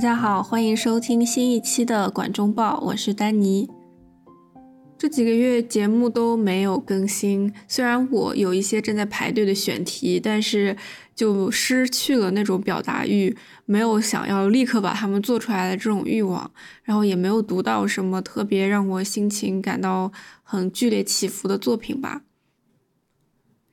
大家好，欢迎收听新一期的《管中报》，我是丹尼。这几个月节目都没有更新，虽然我有一些正在排队的选题，但是就失去了那种表达欲，没有想要立刻把它们做出来的这种欲望，然后也没有读到什么特别让我心情感到很剧烈起伏的作品吧。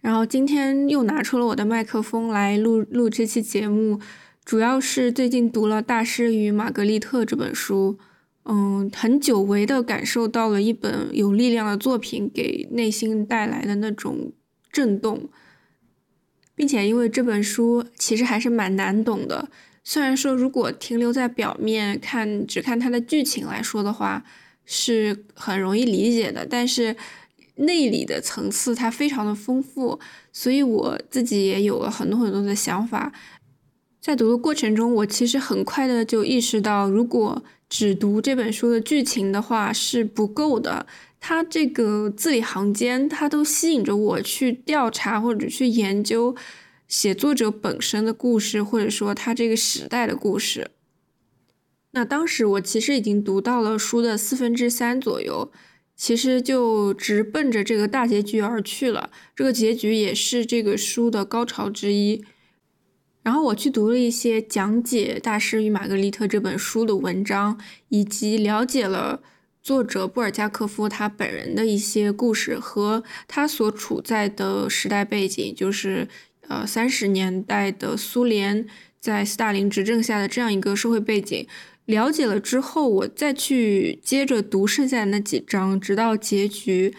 然后今天又拿出了我的麦克风来录录这期节目。主要是最近读了《大师与玛格丽特》这本书，嗯，很久违的感受到了一本有力量的作品给内心带来的那种震动，并且因为这本书其实还是蛮难懂的，虽然说如果停留在表面看，只看它的剧情来说的话，是很容易理解的，但是内里的层次它非常的丰富，所以我自己也有了很多很多的想法。在读的过程中，我其实很快的就意识到，如果只读这本书的剧情的话是不够的。它这个字里行间，它都吸引着我去调查或者去研究写作者本身的故事，或者说他这个时代的故事。那当时我其实已经读到了书的四分之三左右，其实就直奔着这个大结局而去了。这个结局也是这个书的高潮之一。然后我去读了一些讲解《大师与玛格丽特》这本书的文章，以及了解了作者布尔加科夫他本人的一些故事和他所处在的时代背景，就是呃三十年代的苏联在斯大林执政下的这样一个社会背景。了解了之后，我再去接着读剩下的那几章，直到结局，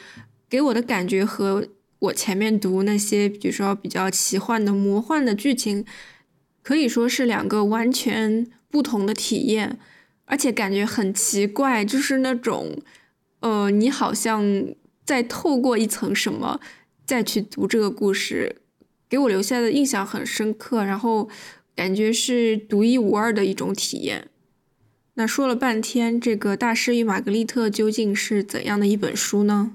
给我的感觉和我前面读那些，比如说比较奇幻的、魔幻的剧情。可以说是两个完全不同的体验，而且感觉很奇怪，就是那种，呃，你好像在透过一层什么再去读这个故事，给我留下的印象很深刻，然后感觉是独一无二的一种体验。那说了半天，这个《大师与玛格丽特》究竟是怎样的一本书呢？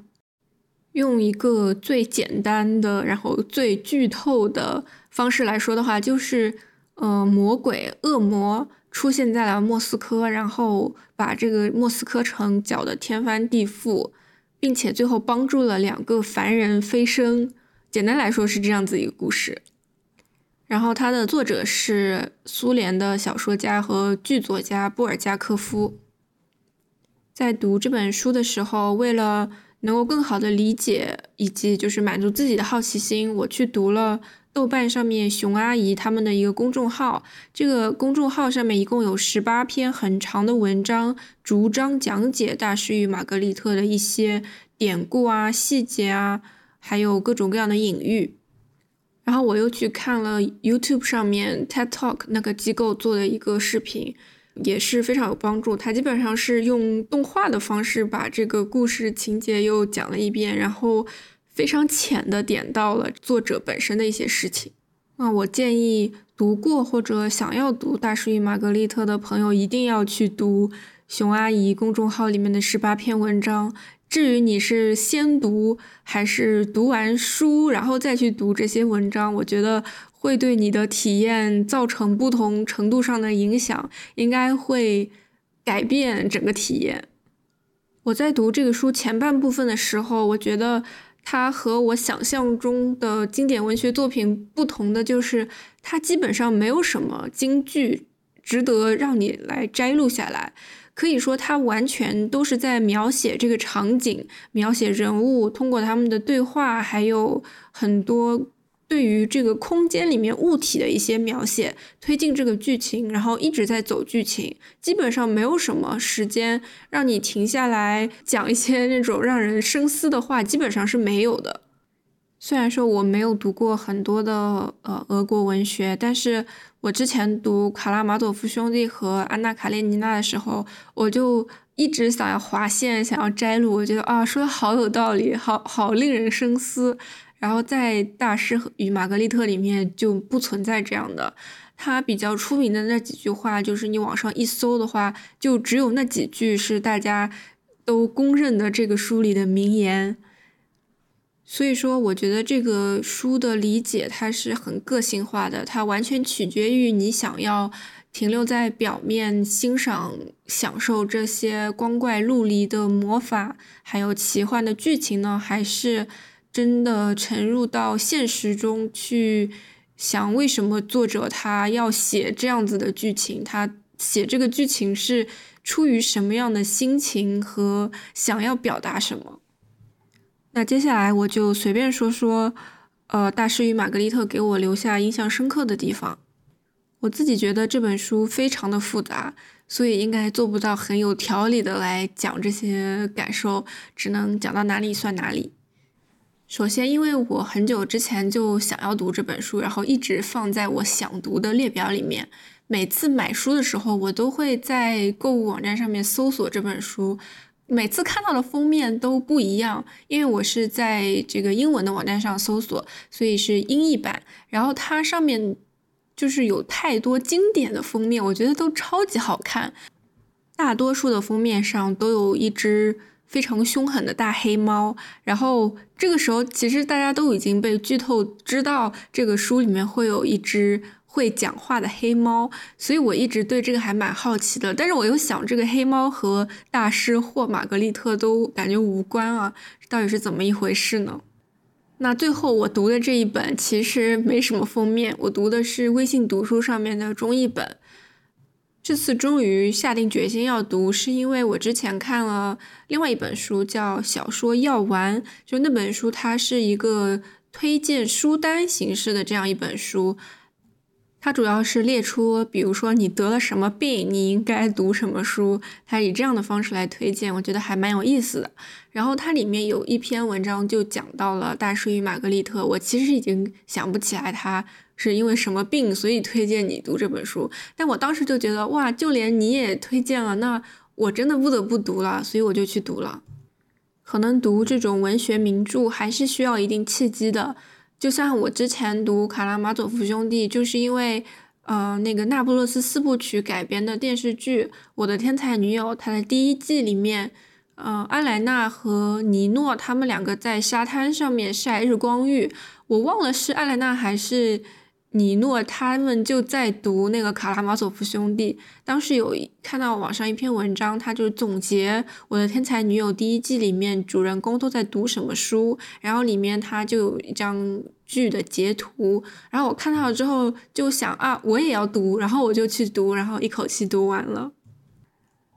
用一个最简单的，然后最剧透的方式来说的话，就是。呃，魔鬼、恶魔出现在了莫斯科，然后把这个莫斯科城搅得天翻地覆，并且最后帮助了两个凡人飞升。简单来说是这样子一个故事。然后它的作者是苏联的小说家和剧作家布尔加科夫。在读这本书的时候，为了能够更好的理解以及就是满足自己的好奇心，我去读了。豆瓣上面熊阿姨他们的一个公众号，这个公众号上面一共有十八篇很长的文章，逐章讲解《大师与玛格丽特》的一些典故啊、细节啊，还有各种各样的隐喻。然后我又去看了 YouTube 上面 TED Talk 那个机构做的一个视频，也是非常有帮助。它基本上是用动画的方式把这个故事情节又讲了一遍，然后。非常浅的点到了作者本身的一些事情。那我建议读过或者想要读《大师与玛格丽特》的朋友一定要去读熊阿姨公众号里面的十八篇文章。至于你是先读还是读完书然后再去读这些文章，我觉得会对你的体验造成不同程度上的影响，应该会改变整个体验。我在读这个书前半部分的时候，我觉得。它和我想象中的经典文学作品不同的就是，它基本上没有什么京剧值得让你来摘录下来。可以说，它完全都是在描写这个场景，描写人物，通过他们的对话，还有很多。对于这个空间里面物体的一些描写，推进这个剧情，然后一直在走剧情，基本上没有什么时间让你停下来讲一些那种让人深思的话，基本上是没有的。虽然说我没有读过很多的呃俄国文学，但是我之前读卡拉马佐夫兄弟和安娜卡列尼娜的时候，我就一直想要划线，想要摘录，我觉得啊说的好有道理，好好令人深思。然后在《大师与玛格丽特》里面就不存在这样的，他比较出名的那几句话，就是你网上一搜的话，就只有那几句是大家都公认的这个书里的名言。所以说，我觉得这个书的理解它是很个性化的，它完全取决于你想要停留在表面欣赏、享受这些光怪陆离的魔法，还有奇幻的剧情呢，还是真的沉入到现实中去想为什么作者他要写这样子的剧情，他写这个剧情是出于什么样的心情和想要表达什么。那接下来我就随便说说，呃，《大师与玛格丽特》给我留下印象深刻的地方。我自己觉得这本书非常的复杂，所以应该做不到很有条理的来讲这些感受，只能讲到哪里算哪里。首先，因为我很久之前就想要读这本书，然后一直放在我想读的列表里面。每次买书的时候，我都会在购物网站上面搜索这本书。每次看到的封面都不一样，因为我是在这个英文的网站上搜索，所以是英译版。然后它上面就是有太多经典的封面，我觉得都超级好看。大多数的封面上都有一只非常凶狠的大黑猫。然后这个时候，其实大家都已经被剧透，知道这个书里面会有一只。会讲话的黑猫，所以我一直对这个还蛮好奇的。但是我又想，这个黑猫和大师或玛格丽特都感觉无关啊，到底是怎么一回事呢？那最后我读的这一本其实没什么封面，我读的是微信读书上面的中译本。这次终于下定决心要读，是因为我之前看了另外一本书，叫《小说药丸》，就那本书它是一个推荐书单形式的这样一本书。它主要是列出，比如说你得了什么病，你应该读什么书，它以这样的方式来推荐，我觉得还蛮有意思的。然后它里面有一篇文章就讲到了《大师与玛格丽特》，我其实已经想不起来他是因为什么病，所以推荐你读这本书。但我当时就觉得，哇，就连你也推荐了，那我真的不得不读了，所以我就去读了。可能读这种文学名著还是需要一定契机的。就像我之前读《卡拉马佐夫兄弟》，就是因为，呃，那个《那不勒斯四部曲》改编的电视剧《我的天才女友》，它的第一季里面，呃，安莱娜和尼诺他们两个在沙滩上面晒日光浴，我忘了是安莱娜还是。尼诺他们就在读那个《卡拉马佐夫兄弟》，当时有看到网上一篇文章，他就总结《我的天才女友》第一季里面主人公都在读什么书，然后里面他就有一张剧的截图，然后我看到了之后就想啊，我也要读，然后我就去读，然后一口气读完了。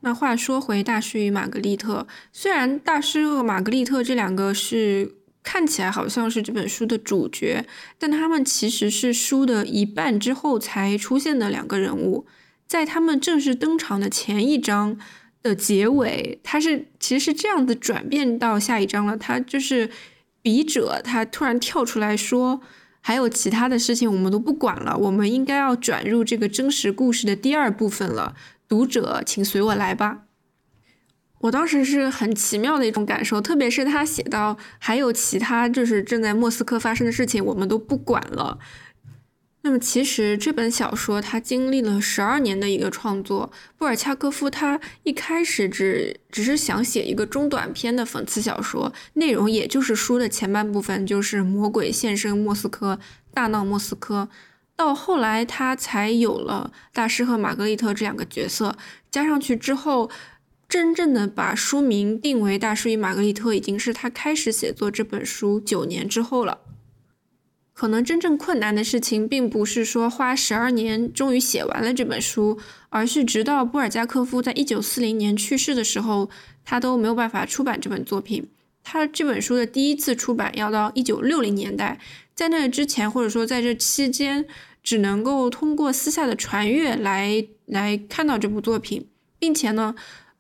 那话说回《大师与玛格丽特》，虽然大师和玛格丽特这两个是。看起来好像是这本书的主角，但他们其实是书的一半之后才出现的两个人物。在他们正式登场的前一章的结尾，他是其实是这样子转变到下一章了。他就是笔者，他突然跳出来说，还有其他的事情我们都不管了，我们应该要转入这个真实故事的第二部分了。读者，请随我来吧。我当时是很奇妙的一种感受，特别是他写到还有其他就是正在莫斯科发生的事情，我们都不管了。那么其实这本小说它经历了十二年的一个创作，布尔恰科夫他一开始只只是想写一个中短篇的讽刺小说，内容也就是书的前半部分，就是魔鬼现身莫斯科，大闹莫斯科。到后来他才有了大师和玛格丽特这两个角色，加上去之后。真正的把书名定为《大师与玛格丽特》，已经是他开始写作这本书九年之后了。可能真正困难的事情，并不是说花十二年终于写完了这本书，而是直到布尔加科夫在一九四零年去世的时候，他都没有办法出版这本作品。他这本书的第一次出版要到一九六零年代，在那之前，或者说在这期间，只能够通过私下的传阅来来看到这部作品，并且呢。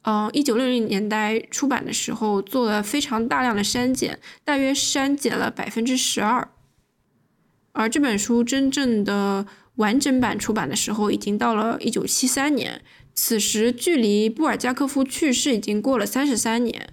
嗯，一九六零年代出版的时候做了非常大量的删减，大约删减了百分之十二。而这本书真正的完整版出版的时候，已经到了一九七三年，此时距离布尔加科夫去世已经过了三十三年。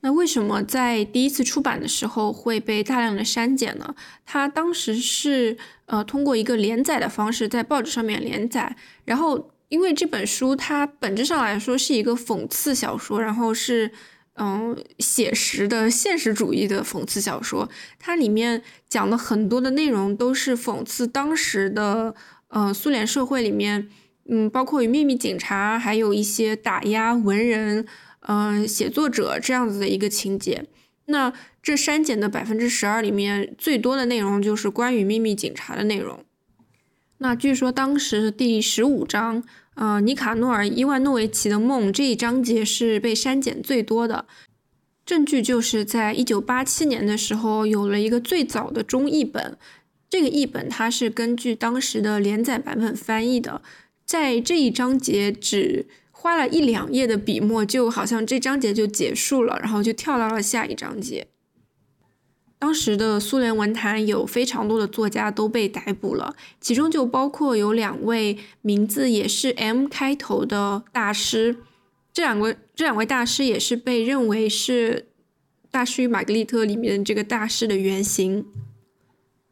那为什么在第一次出版的时候会被大量的删减呢？他当时是呃通过一个连载的方式在报纸上面连载，然后。因为这本书它本质上来说是一个讽刺小说，然后是嗯写实的现实主义的讽刺小说。它里面讲的很多的内容都是讽刺当时的呃苏联社会里面，嗯，包括与秘密警察，还有一些打压文人、嗯写作者这样子的一个情节。那这删减的百分之十二里面，最多的内容就是关于秘密警察的内容。那据说当时第十五章，呃，尼卡诺尔·伊万诺维奇的梦这一章节是被删减最多的。证据就是在一九八七年的时候，有了一个最早的中译本。这个译本它是根据当时的连载版本翻译的，在这一章节只花了一两页的笔墨，就好像这章节就结束了，然后就跳到了下一章节。当时的苏联文坛有非常多的作家都被逮捕了，其中就包括有两位名字也是 M 开头的大师。这两位这两位大师也是被认为是《大师与玛格丽特》里面这个大师的原型。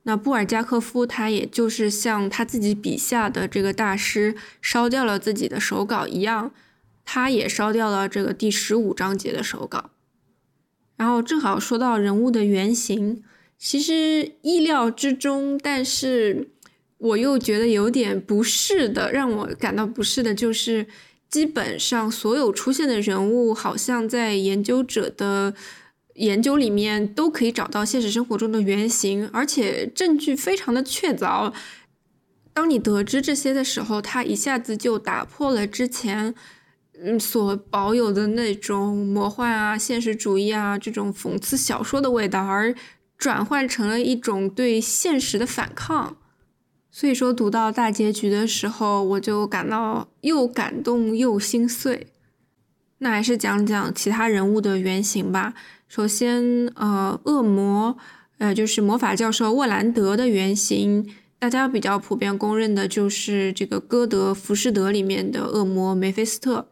那布尔加科夫他也就是像他自己笔下的这个大师烧掉了自己的手稿一样，他也烧掉了这个第十五章节的手稿。然后正好说到人物的原型，其实意料之中，但是我又觉得有点不适的，让我感到不适的就是，基本上所有出现的人物，好像在研究者的研究里面都可以找到现实生活中的原型，而且证据非常的确凿。当你得知这些的时候，他一下子就打破了之前。嗯，所保有的那种魔幻啊、现实主义啊这种讽刺小说的味道，而转换成了一种对现实的反抗。所以说，读到大结局的时候，我就感到又感动又心碎。那还是讲讲其他人物的原型吧。首先，呃，恶魔，呃，就是魔法教授沃兰德的原型，大家比较普遍公认的就是这个歌德《浮士德》里面的恶魔梅菲斯特。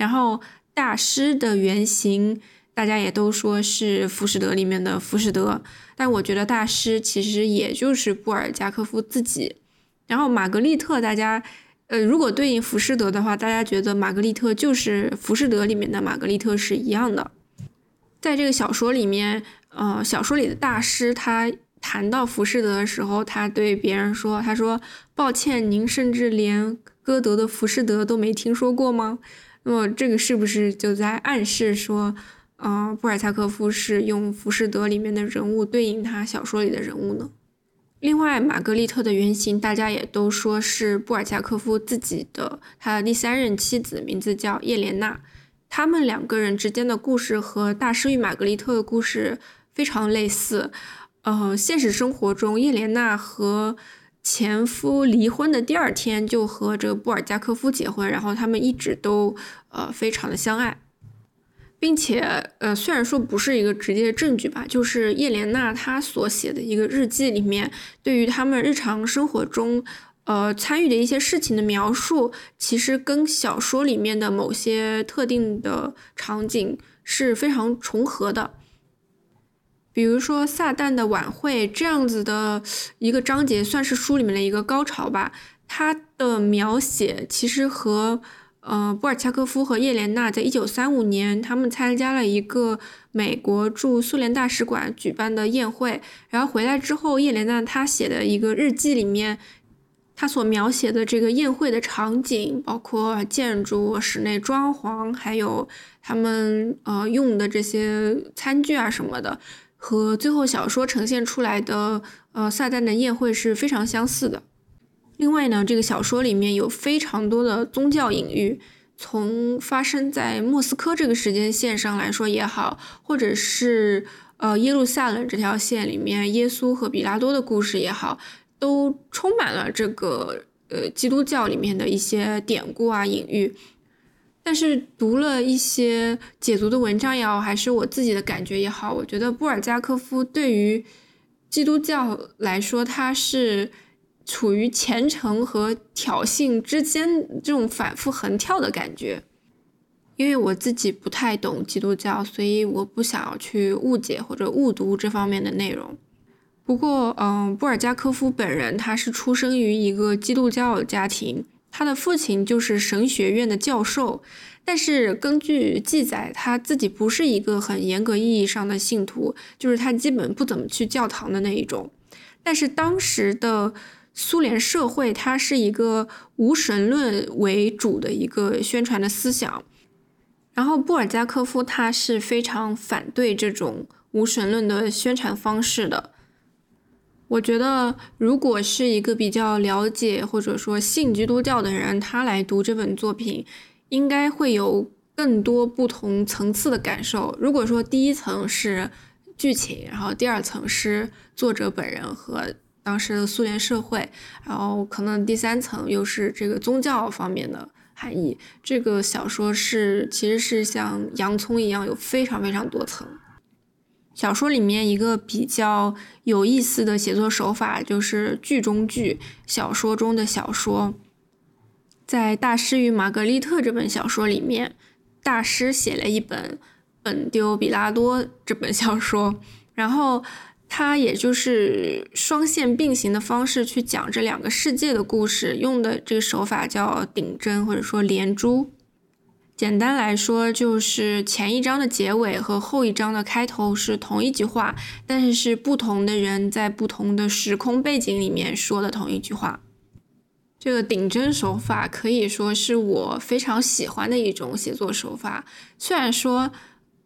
然后大师的原型，大家也都说是《浮士德》里面的浮士德，但我觉得大师其实也就是布尔加科夫自己。然后玛格丽特，大家，呃，如果对应浮士德的话，大家觉得玛格丽特就是《浮士德》里面的玛格丽特是一样的。在这个小说里面，呃，小说里的大师他谈到浮士德的时候，他对别人说：“他说，抱歉，您甚至连歌德的《浮士德》都没听说过吗？”那么这个是不是就在暗示说，呃，布尔恰科夫是用《浮士德》里面的人物对应他小说里的人物呢？另外，玛格丽特的原型大家也都说是布尔恰科夫自己的，他的第三任妻子名字叫叶莲娜。他们两个人之间的故事和《大师与玛格丽特》的故事非常类似。呃，现实生活中，叶莲娜和前夫离婚的第二天就和这个布尔加科夫结婚，然后他们一直都呃非常的相爱，并且呃虽然说不是一个直接的证据吧，就是叶莲娜她所写的一个日记里面，对于他们日常生活中呃参与的一些事情的描述，其实跟小说里面的某些特定的场景是非常重合的。比如说撒旦的晚会这样子的一个章节，算是书里面的一个高潮吧。它的描写其实和呃布尔恰科夫和叶莲娜在一九三五年他们参加了一个美国驻苏联大使馆举办的宴会，然后回来之后，叶莲娜她写的一个日记里面，她所描写的这个宴会的场景，包括建筑、室内装潢，还有他们呃用的这些餐具啊什么的。和最后小说呈现出来的，呃，撒旦的宴会是非常相似的。另外呢，这个小说里面有非常多的宗教隐喻，从发生在莫斯科这个时间线上来说也好，或者是呃耶路撒冷这条线里面耶稣和比拉多的故事也好，都充满了这个呃基督教里面的一些典故啊隐喻。但是读了一些解读的文章也好，还是我自己的感觉也好，我觉得布尔加科夫对于基督教来说，他是处于虔诚和挑衅之间这种反复横跳的感觉。因为我自己不太懂基督教，所以我不想要去误解或者误读这方面的内容。不过，嗯，布尔加科夫本人他是出生于一个基督教家庭。他的父亲就是神学院的教授，但是根据记载，他自己不是一个很严格意义上的信徒，就是他基本不怎么去教堂的那一种。但是当时的苏联社会，它是一个无神论为主的一个宣传的思想。然后布尔加科夫他是非常反对这种无神论的宣传方式的。我觉得，如果是一个比较了解或者说信基督教的人，他来读这本作品，应该会有更多不同层次的感受。如果说第一层是剧情，然后第二层是作者本人和当时的苏联社会，然后可能第三层又是这个宗教方面的。含义，这个小说是其实是像洋葱一样有非常非常多层。小说里面一个比较有意思的写作手法就是剧中剧，小说中的小说。在《大师与玛格丽特》这本小说里面，大师写了一本《本丢比拉多》这本小说，然后。它也就是双线并行的方式去讲这两个世界的故事，用的这个手法叫顶针或者说连珠。简单来说，就是前一章的结尾和后一章的开头是同一句话，但是是不同的人在不同的时空背景里面说的同一句话。这个顶针手法可以说是我非常喜欢的一种写作手法，虽然说。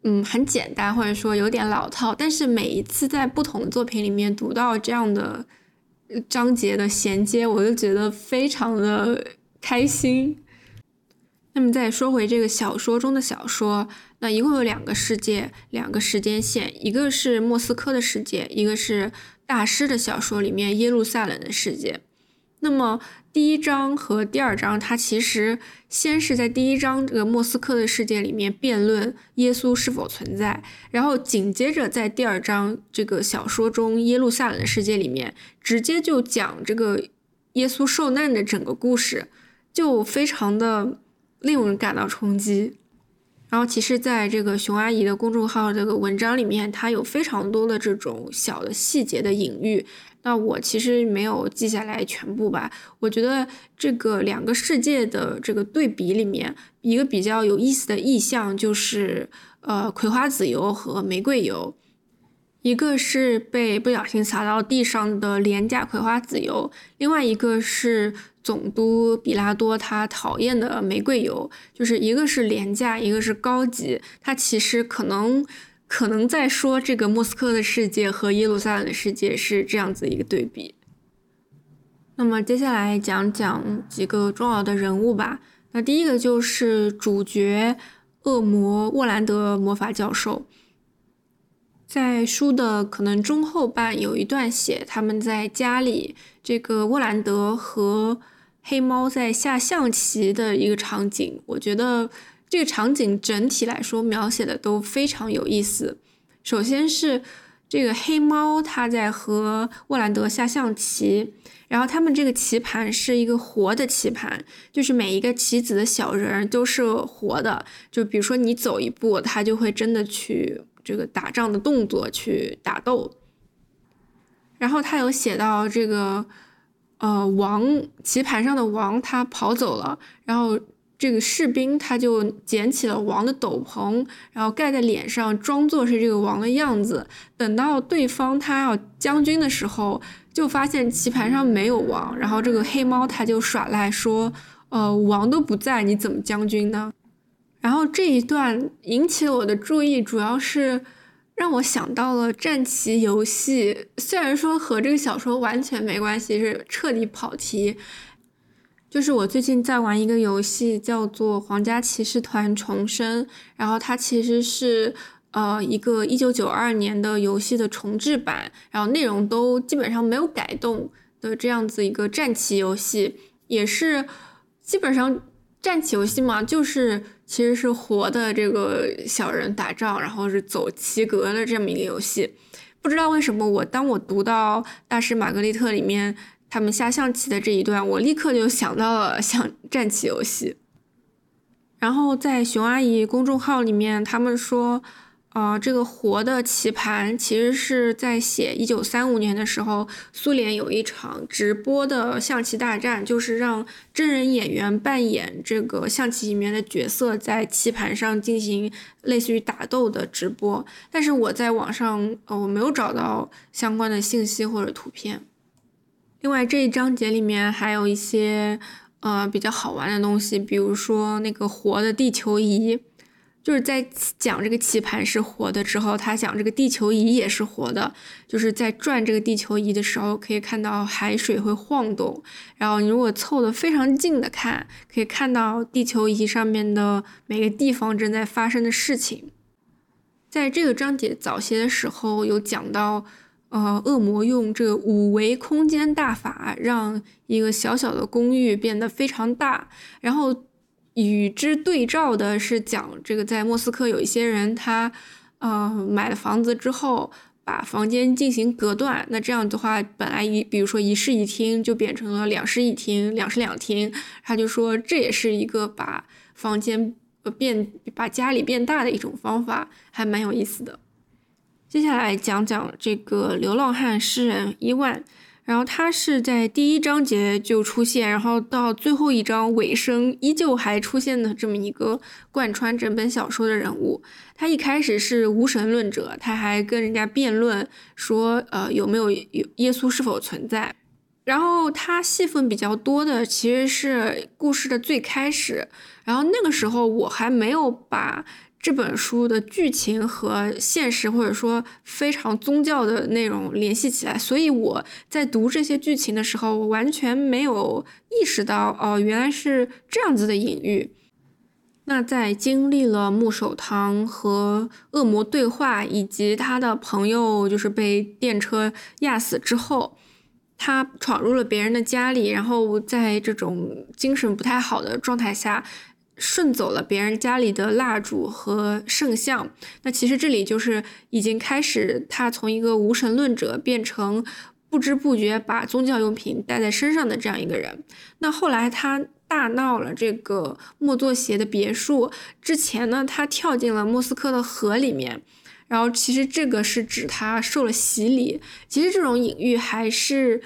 嗯，很简单，或者说有点老套，但是每一次在不同作品里面读到这样的章节的衔接，我就觉得非常的开心。那么再说回这个小说中的小说，那一共有两个世界，两个时间线，一个是莫斯科的世界，一个是大师的小说里面耶路撒冷的世界。那么。第一章和第二章，它其实先是在第一章这个莫斯科的世界里面辩论耶稣是否存在，然后紧接着在第二章这个小说中耶路撒冷的世界里面，直接就讲这个耶稣受难的整个故事，就非常的令人感到冲击。然后其实在这个熊阿姨的公众号这个文章里面，它有非常多的这种小的细节的隐喻。那我其实没有记下来全部吧。我觉得这个两个世界的这个对比里面，一个比较有意思的意象就是，呃，葵花籽油和玫瑰油，一个是被不小心洒到地上的廉价葵花籽油，另外一个是总督比拉多他讨厌的玫瑰油，就是一个是廉价，一个是高级，它其实可能。可能在说这个莫斯科的世界和耶路撒冷的世界是这样子一个对比。那么接下来讲讲几个重要的人物吧。那第一个就是主角恶魔沃兰德魔法教授。在书的可能中后半有一段写他们在家里，这个沃兰德和黑猫在下象棋的一个场景。我觉得。这个场景整体来说描写的都非常有意思。首先是这个黑猫，它在和沃兰德下象棋，然后他们这个棋盘是一个活的棋盘，就是每一个棋子的小人都是活的。就比如说你走一步，它就会真的去这个打仗的动作去打斗。然后他有写到这个呃王棋盘上的王，他跑走了，然后。这个士兵他就捡起了王的斗篷，然后盖在脸上，装作是这个王的样子。等到对方他要将军的时候，就发现棋盘上没有王，然后这个黑猫他就耍赖说：“呃，王都不在，你怎么将军呢？”然后这一段引起了我的注意，主要是让我想到了战棋游戏，虽然说和这个小说完全没关系，是彻底跑题。就是我最近在玩一个游戏，叫做《皇家骑士团重生》，然后它其实是呃一个一九九二年的游戏的重制版，然后内容都基本上没有改动的这样子一个战棋游戏，也是基本上战棋游戏嘛，就是其实是活的这个小人打仗，然后是走棋格的这么一个游戏。不知道为什么我当我读到《大师玛格丽特》里面。他们下象棋的这一段，我立刻就想到了像战棋游戏。然后在熊阿姨公众号里面，他们说，啊，这个《活的棋盘》其实是在写一九三五年的时候，苏联有一场直播的象棋大战，就是让真人演员扮演这个象棋里面的角色，在棋盘上进行类似于打斗的直播。但是我在网上，呃，我没有找到相关的信息或者图片。另外这一章节里面还有一些呃比较好玩的东西，比如说那个活的地球仪。就是在讲这个棋盘是活的之后，他讲这个地球仪也是活的。就是在转这个地球仪的时候，可以看到海水会晃动。然后你如果凑得非常近的看，可以看到地球仪上面的每个地方正在发生的事情。在这个章节早些的时候有讲到，呃，恶魔用这个五维空间大法，让一个小小的公寓变得非常大，然后。与之对照的是讲这个，在莫斯科有一些人，他呃买了房子之后，把房间进行隔断。那这样的话，本来一比如说一室一厅，就变成了两室一厅、两室两厅。他就说这也是一个把房间变、把家里变大的一种方法，还蛮有意思的。接下来讲讲这个流浪汉诗人伊万。然后他是在第一章节就出现，然后到最后一章尾声依旧还出现的这么一个贯穿整本小说的人物。他一开始是无神论者，他还跟人家辩论说，呃，有没有有耶稣是否存在。然后他戏份比较多的其实是故事的最开始，然后那个时候我还没有把。这本书的剧情和现实或者说非常宗教的内容联系起来，所以我在读这些剧情的时候，我完全没有意识到哦，原来是这样子的隐喻。那在经历了木守堂和恶魔对话，以及他的朋友就是被电车压死之后，他闯入了别人的家里，然后在这种精神不太好的状态下。顺走了别人家里的蜡烛和圣像，那其实这里就是已经开始，他从一个无神论者变成不知不觉把宗教用品带在身上的这样一个人。那后来他大闹了这个莫作协的别墅之前呢，他跳进了莫斯科的河里面，然后其实这个是指他受了洗礼。其实这种隐喻还是。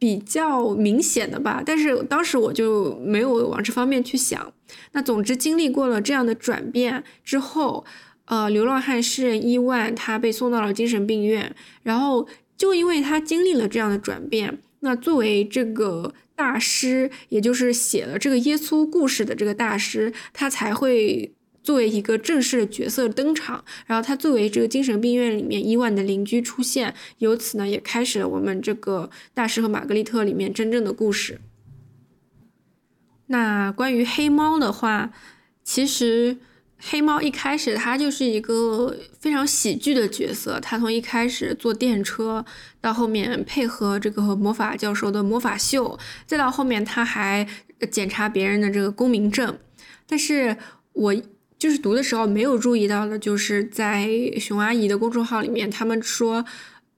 比较明显的吧，但是当时我就没有往这方面去想。那总之经历过了这样的转变之后，呃，流浪汉诗人伊万他被送到了精神病院，然后就因为他经历了这样的转变，那作为这个大师，也就是写了这个耶稣故事的这个大师，他才会。作为一个正式的角色登场，然后他作为这个精神病院里面伊万的邻居出现，由此呢也开始了我们这个大师和玛格丽特里面真正的故事。那关于黑猫的话，其实黑猫一开始它就是一个非常喜剧的角色，它从一开始坐电车，到后面配合这个魔法教授的魔法秀，再到后面他还检查别人的这个公民证，但是我。就是读的时候没有注意到的，就是在熊阿姨的公众号里面，他们说，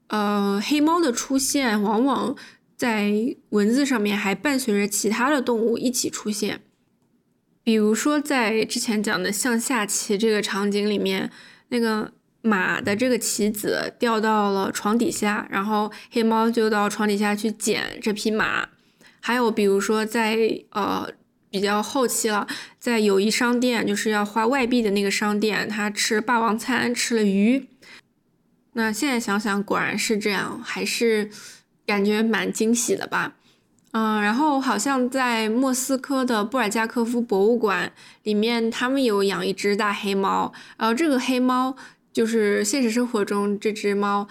呃，黑猫的出现往往在文字上面还伴随着其他的动物一起出现，比如说在之前讲的向下棋这个场景里面，那个马的这个棋子掉到了床底下，然后黑猫就到床底下去捡这匹马，还有比如说在呃。比较后期了，在友谊商店，就是要花外币的那个商店，他吃霸王餐吃了鱼。那现在想想，果然是这样，还是感觉蛮惊喜的吧。嗯，然后好像在莫斯科的布尔加科夫博物馆里面，他们有养一只大黑猫，然后这个黑猫就是现实生活中这只猫。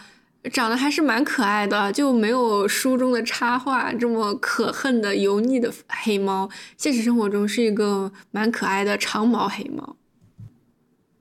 长得还是蛮可爱的，就没有书中的插画这么可恨的油腻的黑猫。现实生活中是一个蛮可爱的长毛黑猫。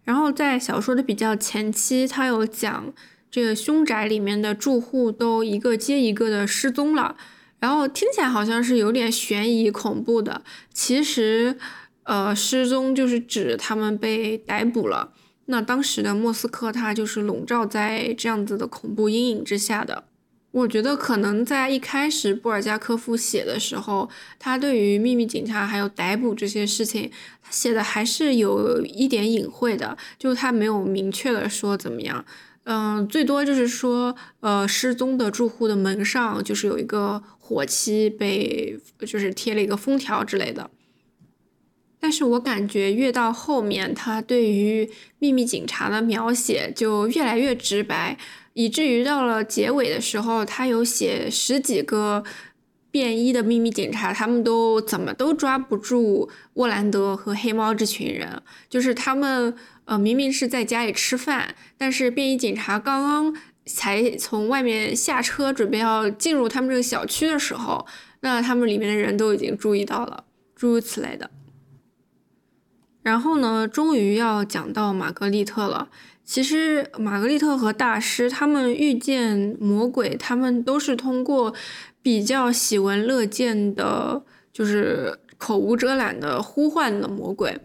然后在小说的比较前期，他有讲这个凶宅里面的住户都一个接一个的失踪了，然后听起来好像是有点悬疑恐怖的。其实，呃，失踪就是指他们被逮捕了。那当时的莫斯科，它就是笼罩在这样子的恐怖阴影之下的。我觉得可能在一开始布尔加科夫写的时候，他对于秘密警察还有逮捕这些事情，他写的还是有一点隐晦的，就他没有明确的说怎么样。嗯，最多就是说，呃，失踪的住户的门上就是有一个火漆被，就是贴了一个封条之类的。但是我感觉越到后面，他对于秘密警察的描写就越来越直白。以至于到了结尾的时候，他有写十几个便衣的秘密警察，他们都怎么都抓不住沃兰德和黑猫这群人。就是他们呃明明是在家里吃饭，但是便衣警察刚刚才从外面下车，准备要进入他们这个小区的时候，那他们里面的人都已经注意到了，诸如此类的。然后呢，终于要讲到玛格丽特了。其实，玛格丽特和大师他们遇见魔鬼，他们都是通过比较喜闻乐见的，就是口无遮拦的呼唤的魔鬼。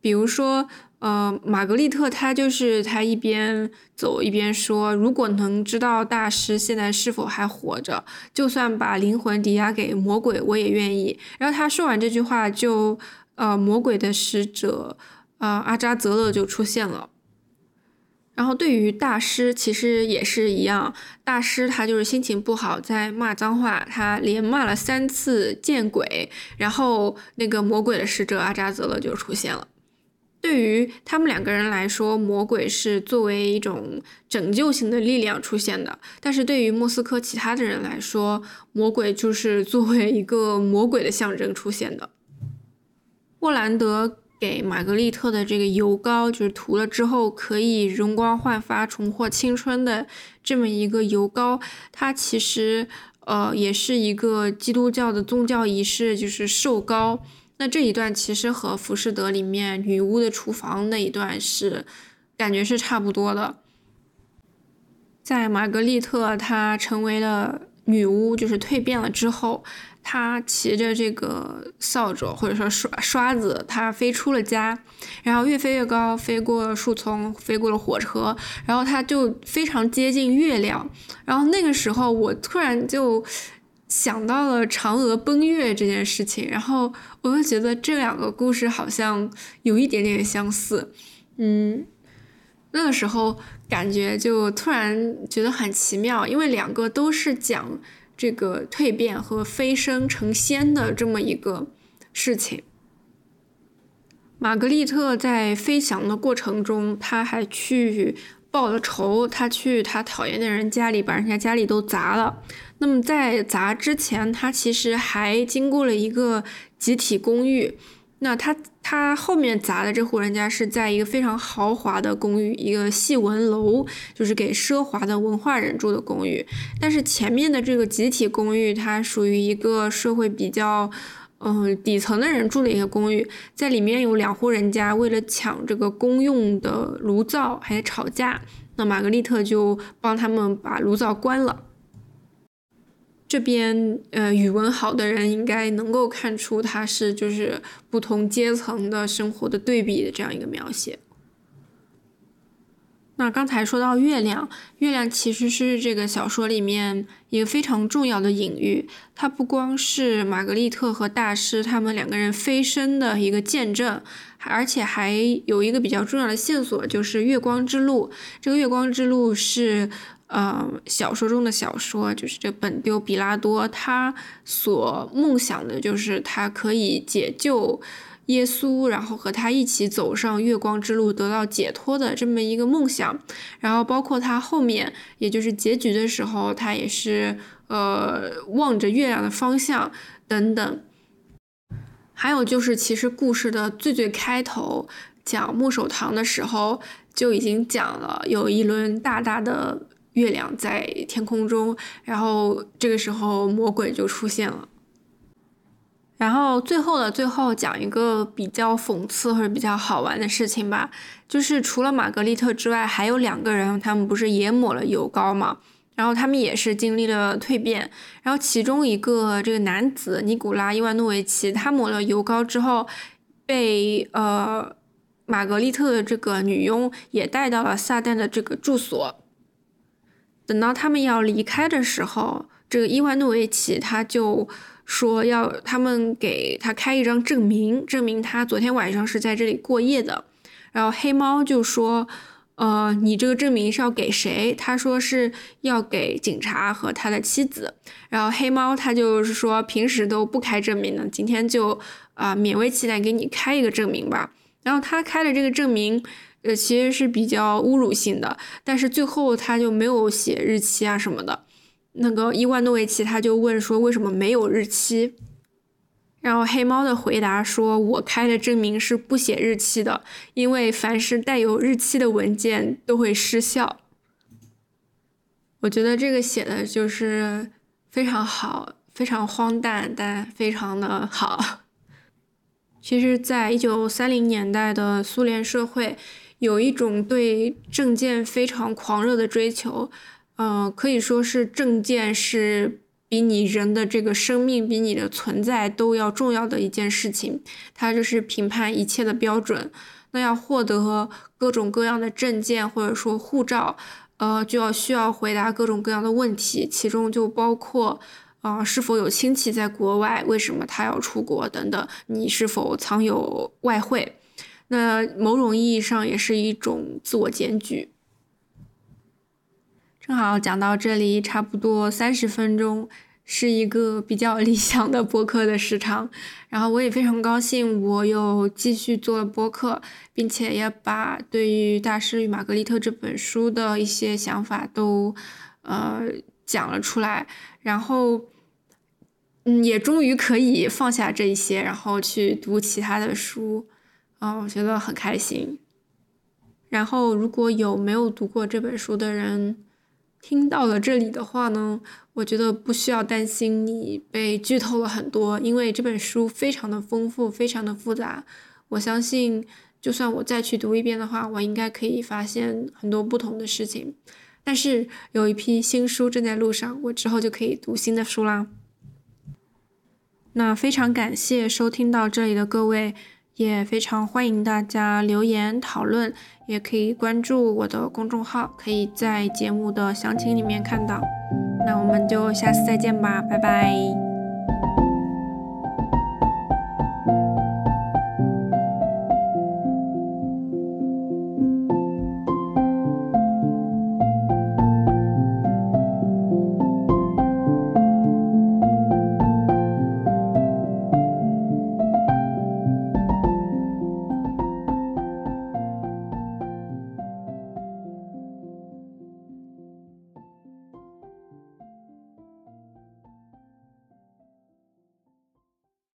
比如说，呃，玛格丽特她就是她一边走一边说：“如果能知道大师现在是否还活着，就算把灵魂抵押给魔鬼，我也愿意。”然后他说完这句话，就呃，魔鬼的使者啊，阿扎泽勒就出现了。然后对于大师其实也是一样，大师他就是心情不好，在骂脏话，他连骂了三次见鬼，然后那个魔鬼的使者阿扎泽勒就出现了。对于他们两个人来说，魔鬼是作为一种拯救性的力量出现的，但是对于莫斯科其他的人来说，魔鬼就是作为一个魔鬼的象征出现的。沃兰德。给玛格丽特的这个油膏，就是涂了之后可以容光焕发、重获青春的这么一个油膏，它其实呃也是一个基督教的宗教仪式，就是受膏。那这一段其实和《浮士德》里面女巫的厨房那一段是感觉是差不多的。在玛格丽特她成为了女巫，就是蜕变了之后。他骑着这个扫帚或者说刷刷子，他飞出了家，然后越飞越高，飞过了树丛，飞过了火车，然后他就非常接近月亮。然后那个时候，我突然就想到了嫦娥奔月这件事情，然后我就觉得这两个故事好像有一点点相似。嗯，那个时候感觉就突然觉得很奇妙，因为两个都是讲。这个蜕变和飞升成仙的这么一个事情，玛格丽特在飞翔的过程中，他还去报了仇，他去他讨厌的人家里，把人家家里都砸了。那么在砸之前，他其实还经过了一个集体公寓。那他他后面砸的这户人家是在一个非常豪华的公寓，一个戏文楼，就是给奢华的文化人住的公寓。但是前面的这个集体公寓，它属于一个社会比较，嗯，底层的人住的一个公寓，在里面有两户人家为了抢这个公用的炉灶还吵架，那玛格丽特就帮他们把炉灶关了。这边呃语文好的人应该能够看出，它是就是不同阶层的生活的对比的这样一个描写。那刚才说到月亮，月亮其实是这个小说里面一个非常重要的隐喻，它不光是玛格丽特和大师他们两个人飞升的一个见证，而且还有一个比较重要的线索，就是月光之路。这个月光之路是。呃，小说中的小说就是这本丢比拉多，他所梦想的就是他可以解救耶稣，然后和他一起走上月光之路，得到解脱的这么一个梦想。然后包括他后面，也就是结局的时候，他也是呃望着月亮的方向等等。还有就是，其实故事的最最开头讲木守堂的时候，就已经讲了有一轮大大的。月亮在天空中，然后这个时候魔鬼就出现了。然后最后的最后讲一个比较讽刺或者比较好玩的事情吧，就是除了玛格丽特之外，还有两个人，他们不是也抹了油膏吗？然后他们也是经历了蜕变。然后其中一个这个男子尼古拉伊万诺维奇，他抹了油膏之后，被呃玛格丽特的这个女佣也带到了撒旦的这个住所。等到他们要离开的时候，这个伊万诺维奇他就说要他们给他开一张证明，证明他昨天晚上是在这里过夜的。然后黑猫就说：“呃，你这个证明是要给谁？”他说是要给警察和他的妻子。然后黑猫他就是说平时都不开证明的，今天就啊勉为其难给你开一个证明吧。然后他开的这个证明，呃，其实是比较侮辱性的，但是最后他就没有写日期啊什么的。那个伊万诺维奇他就问说为什么没有日期？然后黑猫的回答说：“我开的证明是不写日期的，因为凡是带有日期的文件都会失效。”我觉得这个写的就是非常好，非常荒诞，但非常的好。其实，在一九三零年代的苏联社会，有一种对证件非常狂热的追求，嗯，可以说是证件是。比你人的这个生命，比你的存在都要重要的一件事情，它就是评判一切的标准。那要获得各种各样的证件或者说护照，呃，就要需要回答各种各样的问题，其中就包括，啊，是否有亲戚在国外，为什么他要出国等等，你是否藏有外汇？那某种意义上也是一种自我检举。正好讲到这里，差不多三十分钟是一个比较理想的播客的时长。然后我也非常高兴，我又继续做了播客，并且也把对于《大师与玛格丽特》这本书的一些想法都呃讲了出来。然后，嗯，也终于可以放下这一些，然后去读其他的书。啊，我觉得很开心。然后，如果有没有读过这本书的人，听到了这里的话呢，我觉得不需要担心你被剧透了很多，因为这本书非常的丰富，非常的复杂。我相信，就算我再去读一遍的话，我应该可以发现很多不同的事情。但是有一批新书正在路上，我之后就可以读新的书啦。那非常感谢收听到这里的各位。也非常欢迎大家留言讨论，也可以关注我的公众号，可以在节目的详情里面看到。那我们就下次再见吧，拜拜。